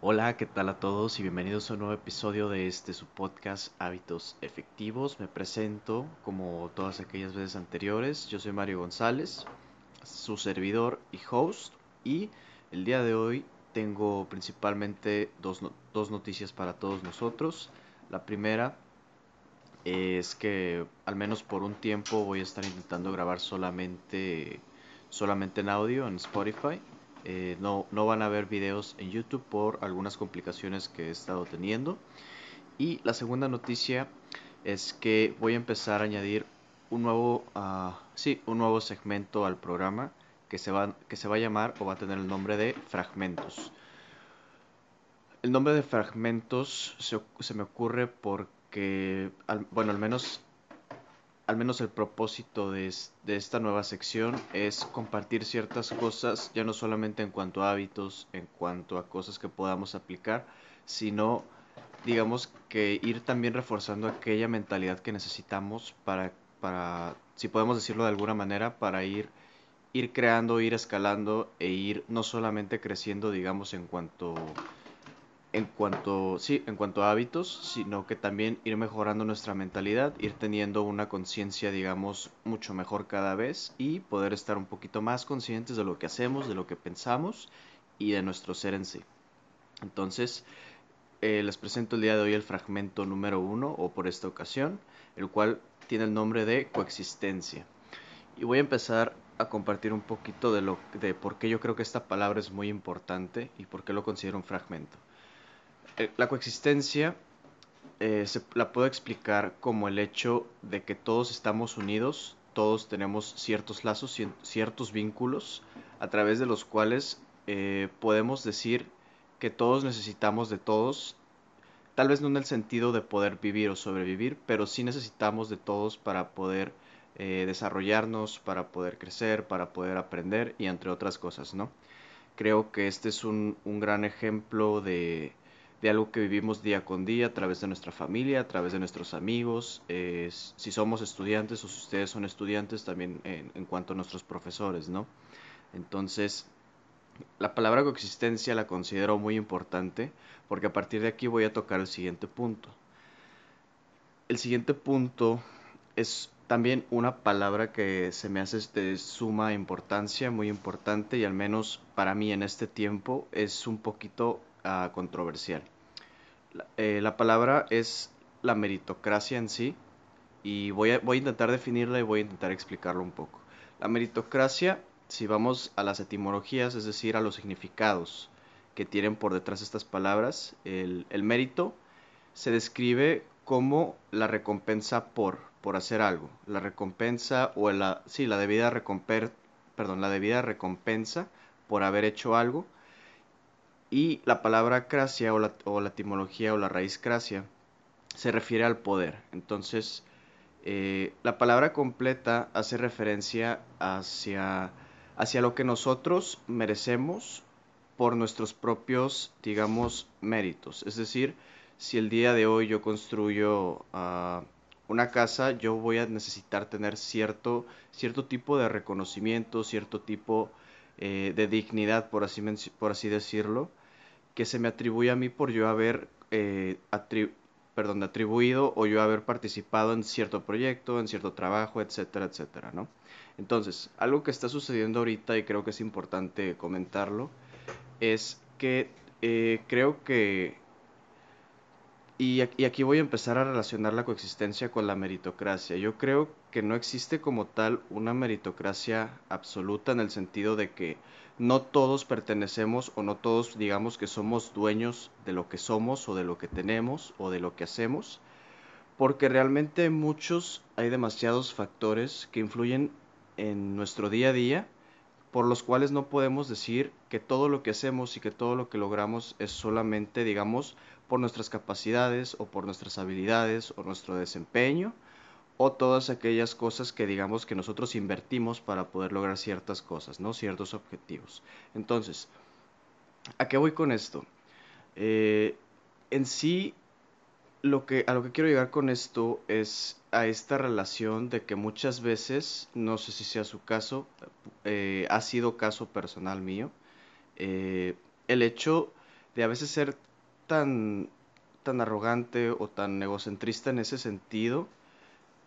Hola, ¿qué tal a todos y bienvenidos a un nuevo episodio de este su podcast Hábitos Efectivos? Me presento como todas aquellas veces anteriores. Yo soy Mario González, su servidor y host y el día de hoy tengo principalmente dos, dos noticias para todos nosotros. La primera es que al menos por un tiempo voy a estar intentando grabar solamente, solamente en audio en Spotify eh, no, van a haber videos en YouTube por algunas complicaciones que he estado teniendo. Y la segunda noticia es que voy a empezar a añadir un nuevo, uh, sí, un nuevo segmento al programa que se, va, que se va a llamar o va a tener el nombre de Fragmentos. El nombre de Fragmentos se, me ocurre porque, bueno, al menos al menos el propósito de, esta nueva sección es compartir ciertas cosas, ya no solamente en cuanto a hábitos, en cuanto a cosas que podamos aplicar, sino digamos que ir también reforzando aquella mentalidad que necesitamos para, para si podemos decirlo de alguna manera, para ir, ir creando, ir escalando e ir no solamente creciendo, digamos, en cuanto en cuanto, sí, en cuanto a hábitos, sino que también ir mejorando nuestra mentalidad, ir teniendo una conciencia, digamos, mucho mejor cada vez y poder estar un poquito más conscientes de lo que hacemos, de lo que pensamos y de nuestro ser en sí. Entonces, eh, les presento el día de hoy el fragmento número uno, o por esta ocasión, el cual tiene el nombre de coexistencia. Y voy a empezar a compartir un poquito de, lo, de por qué yo creo que esta palabra es muy importante y por qué lo considero un fragmento. Eh, la coexistencia eh, se la puedo explicar como el hecho de que todos estamos unidos, todos tenemos ciertos lazos, ciertos vínculos, a través de los cuales eh, podemos decir que todos necesitamos de todos, tal vez no en el sentido de poder vivir o sobrevivir, pero sí necesitamos de todos para poder desarrollarnos, para poder crecer, para poder aprender y entre otras cosas, ¿no? Creo que este es un gran ejemplo de, de algo que vivimos día con día a través de nuestra familia, a través de nuestros amigos, si somos estudiantes o si ustedes son estudiantes también en, cuanto a nuestros profesores, ¿no? Entonces, la palabra coexistencia la considero muy importante porque a partir de aquí voy a tocar el siguiente punto. El siguiente punto es también una palabra que se me hace de suma importancia, muy importante y al menos para mí en este tiempo es un poquito controversial. Eh, la, palabra es la meritocracia en sí y voy a, voy a intentar definirla y voy a intentar explicarlo un poco. La meritocracia, si vamos a las etimologías, es decir, a los significados que tienen por detrás estas palabras, el, mérito se describe como la recompensa por, por hacer algo, la recompensa o la, sí, la debida, recomper, perdón, la debida recompensa por haber hecho algo y la palabra cracia o la, o la etimología o la raíz cracia se refiere al poder. Entonces, eh, la palabra completa hace referencia hacia, hacia lo que nosotros merecemos por nuestros propios, digamos, méritos. Es decir, si el día de hoy yo construyo uh, una casa, yo voy a necesitar tener cierto, cierto tipo de reconocimiento, cierto tipo eh, de dignidad, por así, por así decirlo, que se me atribuye a mí por yo haber eh, atribuido o yo haber participado en cierto proyecto, en cierto trabajo, etcétera, etcétera, ¿no? Entonces, algo que está sucediendo ahorita y creo que es importante comentarlo es que eh, creo que y aquí voy a empezar a relacionar la coexistencia con la meritocracia. Yo creo que no existe como tal una meritocracia absoluta en el sentido de que no todos pertenecemos o no todos digamos que somos dueños de lo que somos o de lo que tenemos o de lo que hacemos, porque realmente muchos hay demasiados factores que influyen en nuestro día a día por los cuales no podemos decir que todo lo que hacemos y que todo lo que logramos es solamente, digamos, por nuestras capacidades o por nuestras habilidades o nuestro desempeño o todas aquellas cosas que digamos que nosotros invertimos para poder lograr ciertas cosas, ¿no? Ciertos objetivos. Entonces, ¿a qué voy con esto? Eh, en sí, lo que, a lo que quiero llegar con esto es a esta relación de que muchas veces, no sé si sea su caso, eh, ha sido caso personal mío, eh, el hecho de a veces ser tan, tan arrogante o tan egocentrista en ese sentido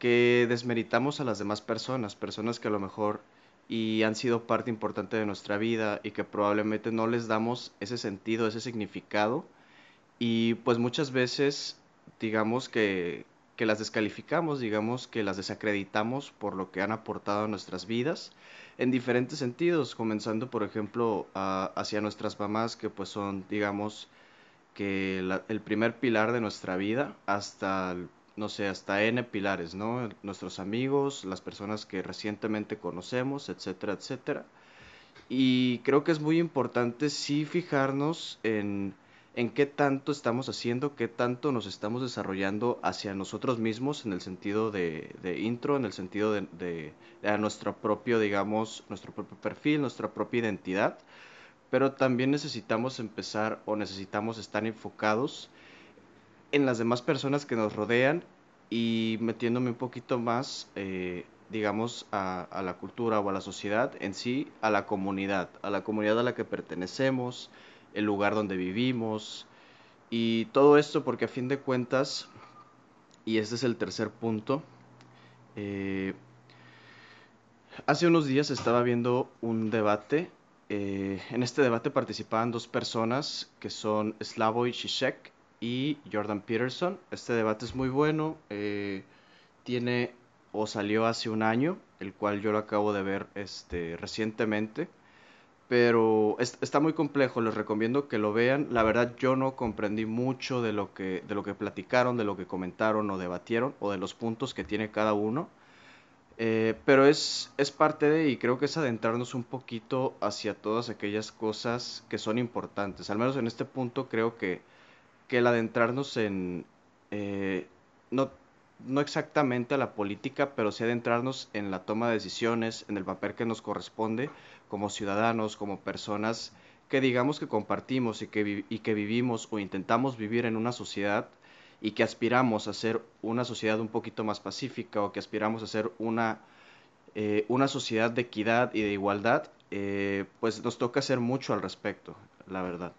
que desmeritamos a las demás personas, personas que a lo mejor y han sido parte importante de nuestra vida y que probablemente no les damos ese sentido, ese significado. Y pues muchas veces digamos que, que las descalificamos, digamos que las desacreditamos por lo que han aportado a nuestras vidas en diferentes sentidos, comenzando por ejemplo hacia nuestras mamás que pues son digamos que el primer pilar de nuestra vida hasta no sé, hasta N pilares, ¿no? Nuestros amigos, las personas que recientemente conocemos, etcétera, etcétera. Y creo que es muy importante sí fijarnos en, en qué tanto estamos haciendo, qué tanto nos estamos desarrollando hacia nosotros mismos en el sentido de, de intro, en el sentido de, de, de, nuestro propio, digamos, nuestro propio perfil, nuestra propia identidad. Pero también necesitamos empezar o necesitamos estar enfocados en las demás personas que nos rodean y metiéndome un poquito más, eh, digamos, a, la cultura o a la sociedad en sí, a la comunidad, a la comunidad a la que pertenecemos, el lugar donde vivimos y todo esto porque a fin de cuentas, y este es el tercer punto, eh, hace unos días estaba viendo un debate, eh, en este debate participaban dos personas que son Slavoj Žižek y Jordan Peterson. Este debate es muy bueno. Eh, tiene o salió hace un año, el cual yo lo acabo de ver este, recientemente. Pero es, está muy complejo, les recomiendo que lo vean. La verdad yo no comprendí mucho de lo, que, de lo que platicaron, de lo que comentaron o debatieron, o de los puntos que tiene cada uno. Eh, pero es, es parte de, y creo que es adentrarnos un poquito hacia todas aquellas cosas que son importantes. Al menos en este punto creo que que el adentrarnos en, eh, no, no exactamente a la política, pero sí adentrarnos en la toma de decisiones, en el papel que nos corresponde como ciudadanos, como personas que digamos que compartimos y que, y que vivimos o intentamos vivir en una sociedad y que aspiramos a ser una sociedad un poquito más pacífica o que aspiramos a ser una, eh, una sociedad de equidad y de igualdad, eh, pues nos toca hacer mucho al respecto, la verdad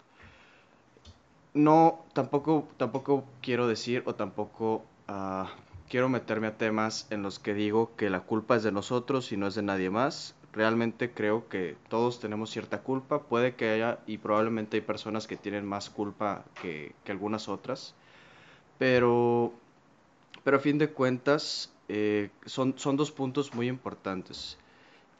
no, tampoco, tampoco quiero decir o tampoco uh, quiero meterme a temas en los que digo que la culpa es de nosotros y no es de nadie más. Realmente creo que todos tenemos cierta culpa. Puede que haya y probablemente hay personas que tienen más culpa que, que algunas otras. Pero, pero a fin de cuentas eh, son, son dos puntos muy importantes.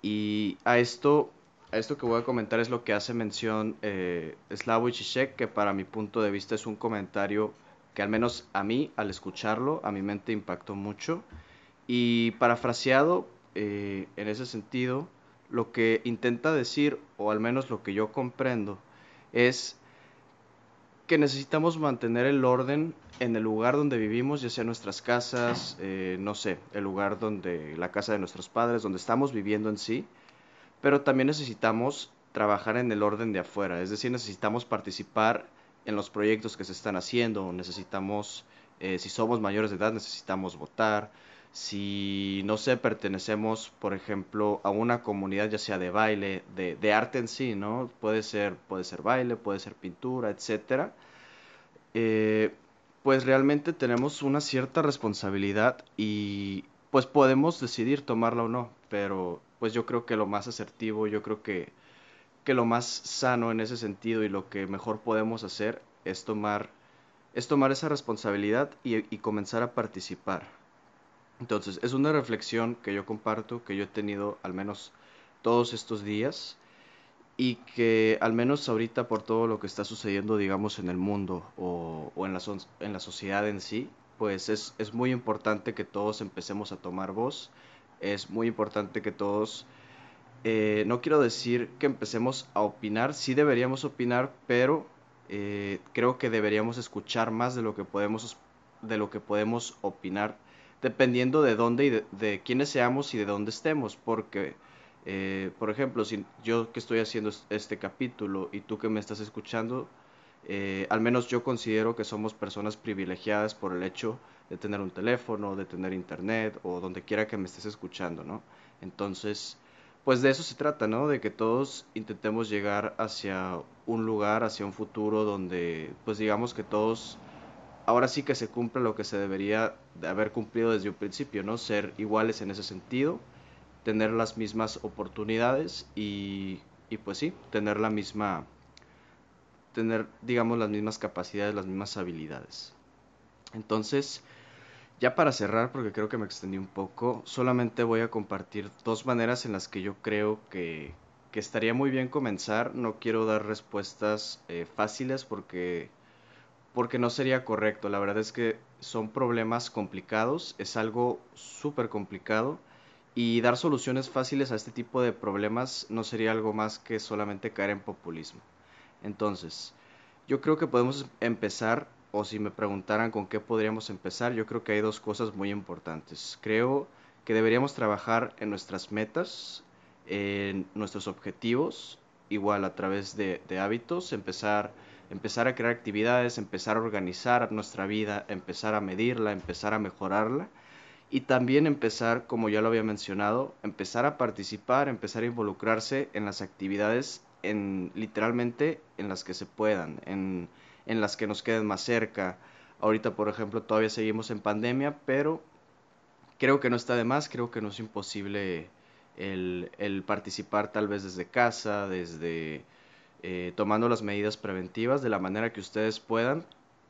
Y a esto esto que voy a comentar es lo que hace mención eh, Slavoj Žižek, que para mi punto de vista es un comentario que al menos a mí, al escucharlo, a mi mente impactó mucho. Y parafraseado eh, en ese sentido, lo que intenta decir, o al menos lo que yo comprendo, es que necesitamos mantener el orden en el lugar donde vivimos, ya sea nuestras casas, eh, no sé, el lugar donde, la casa de nuestros padres, donde estamos viviendo en sí, pero también necesitamos trabajar en el orden de afuera, es decir, necesitamos participar en los proyectos que se están haciendo, necesitamos, eh, si somos mayores de edad, necesitamos votar, si no sé, pertenecemos, por ejemplo, a una comunidad ya sea de baile, de, arte en sí, ¿no? Puede ser, puede ser baile, puede ser pintura, etcétera. Eh, pues realmente tenemos una cierta responsabilidad y pues podemos decidir tomarla o no, pero pues yo creo que lo más asertivo, yo creo que, que lo más sano en ese sentido y lo que mejor podemos hacer es tomar, es tomar esa responsabilidad y, comenzar a participar. Entonces, es una reflexión que yo comparto, que yo he tenido al menos todos estos días y que al menos ahorita por todo lo que está sucediendo, digamos, en el mundo o, o en, la, en la sociedad en sí, pues es, es muy importante que todos empecemos a tomar voz es muy importante que todos, eh, no quiero decir que empecemos a opinar, sí deberíamos opinar, pero eh, creo que deberíamos escuchar más de lo que podemos, de lo que podemos opinar, dependiendo de dónde y de, quiénes seamos y de dónde estemos, porque... Eh, por ejemplo, si yo que estoy haciendo este capítulo y tú que me estás escuchando, al menos yo considero que somos personas privilegiadas por el hecho de tener un teléfono, de tener internet o donde quiera que me estés escuchando, ¿no? Entonces, pues de eso se trata, ¿no? De que todos intentemos llegar hacia un lugar, hacia un futuro donde pues digamos que todos ahora sí que se cumple lo que se debería de haber cumplido desde un principio, ¿no? Ser iguales en ese sentido, tener las mismas oportunidades y, y pues sí, tener la misma, tener digamos las mismas capacidades, las mismas habilidades. Entonces, ya para cerrar, porque creo que me extendí un poco, solamente voy a compartir dos maneras en las que yo creo que, que estaría muy bien comenzar. No quiero dar respuestas eh, fáciles porque porque no sería correcto. La verdad es que son problemas complicados, es algo súper complicado y dar soluciones fáciles a este tipo de problemas no sería algo más que solamente caer en populismo. Entonces, yo creo que podemos empezar, o si me preguntaran con qué podríamos empezar, yo creo que hay dos cosas muy importantes. Creo que deberíamos trabajar en nuestras metas, en nuestros objetivos, igual a través de, de hábitos, empezar empezar a crear actividades, empezar a organizar nuestra vida, empezar a medirla, empezar a mejorarla y también empezar, como ya lo había mencionado, empezar a participar, empezar a involucrarse en las actividades en literalmente en las que se puedan, en, en las que nos queden más cerca. Ahorita, por ejemplo, todavía seguimos en pandemia, pero creo que no está de más, creo que no es imposible el, participar tal vez desde casa, desde eh, tomando las medidas preventivas de la manera que ustedes puedan,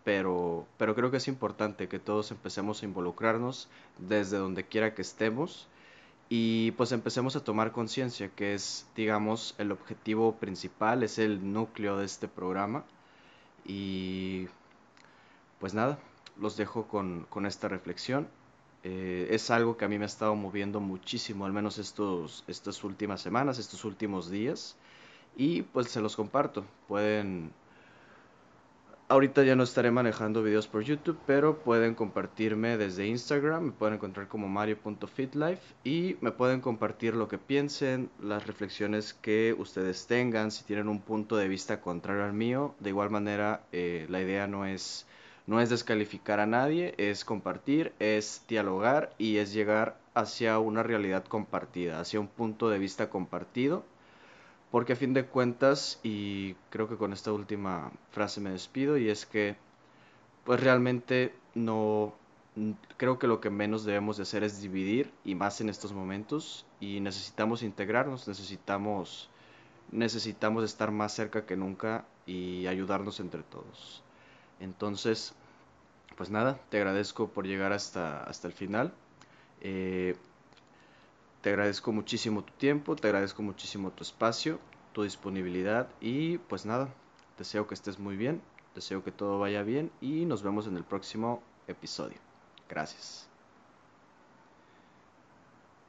pero, pero creo que es importante que todos empecemos a involucrarnos desde donde quiera que estemos y pues empecemos a tomar conciencia que es digamos el objetivo principal, es el núcleo de este programa y pues nada, los dejo con, con esta reflexión. Eh, es algo que a mí me ha estado moviendo muchísimo, al menos estos, estas últimas semanas, estos últimos días y pues se los comparto. Pueden Ahorita ya no estaré manejando videos por YouTube, pero pueden compartirme desde Instagram, me pueden encontrar como mario.fitlife y me pueden compartir lo que piensen, las reflexiones que ustedes tengan, si tienen un punto de vista contrario al mío. De igual manera, eh, la idea no es, no es descalificar a nadie, es compartir, es dialogar y es llegar hacia una realidad compartida, hacia un punto de vista compartido porque a fin de cuentas, y creo que con esta última frase me despido, y es que pues realmente no, creo que lo que menos debemos de hacer es dividir, y más en estos momentos, y necesitamos integrarnos, necesitamos, necesitamos estar más cerca que nunca y ayudarnos entre todos. Entonces, pues nada, te agradezco por llegar hasta, hasta el final. Eh, te agradezco muchísimo tu tiempo, te agradezco muchísimo tu espacio, tu disponibilidad y pues nada, deseo que estés muy bien, deseo que todo vaya bien y nos vemos en el próximo episodio. Gracias.